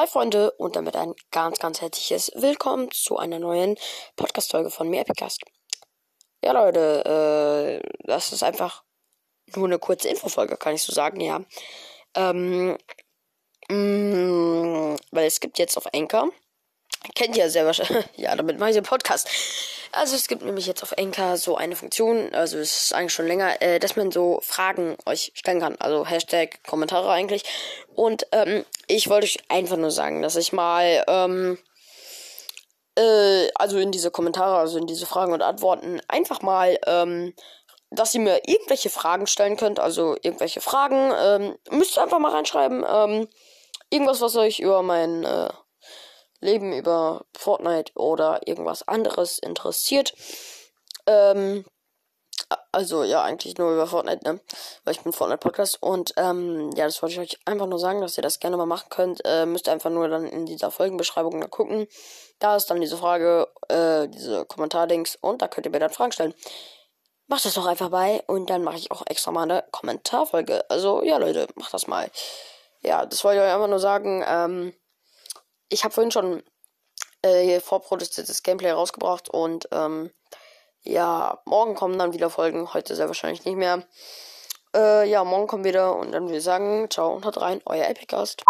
Hi Freunde und damit ein ganz, ganz herzliches Willkommen zu einer neuen Podcast-Folge von mir, Epicast. Ja Leute, äh, das ist einfach nur eine kurze Infofolge, kann ich so sagen, ja. Ähm, mh, mm, weil es gibt jetzt auf Anchor, kennt ihr ja sehr wahrscheinlich, ja, damit mache ich den Podcast. Also es gibt nämlich jetzt auf Anchor so eine Funktion, also es ist eigentlich schon länger, äh, dass man so Fragen euch stellen kann. Also Hashtag Kommentare eigentlich. Und ähm, ich wollte euch einfach nur sagen, dass ich mal, ähm, äh, also in diese Kommentare, also in diese Fragen und Antworten, einfach mal, ähm, dass ihr mir irgendwelche Fragen stellen könnt. Also irgendwelche Fragen, ähm, müsst ihr einfach mal reinschreiben. Ähm, irgendwas, was euch über mein äh, Leben über Fortnite oder irgendwas anderes interessiert. Ähm, also ja, eigentlich nur über Fortnite, ne? Weil ich bin Fortnite-Podcast. Und ähm, ja, das wollte ich euch einfach nur sagen, dass ihr das gerne mal machen könnt. Äh, müsst einfach nur dann in dieser Folgenbeschreibung da gucken. Da ist dann diese Frage, äh, diese Kommentardings und da könnt ihr mir dann Fragen stellen. Macht das doch einfach bei und dann mache ich auch extra mal eine Kommentarfolge. Also ja, Leute, macht das mal. Ja, das wollte ich euch einfach nur sagen. Ähm, ich habe vorhin schon äh, vorproduziertes Gameplay rausgebracht und ähm, ja, morgen kommen dann wieder Folgen, heute sehr wahrscheinlich nicht mehr. Äh, ja, morgen kommen wieder und dann würde ich sagen, ciao und haut rein, euer Epicast.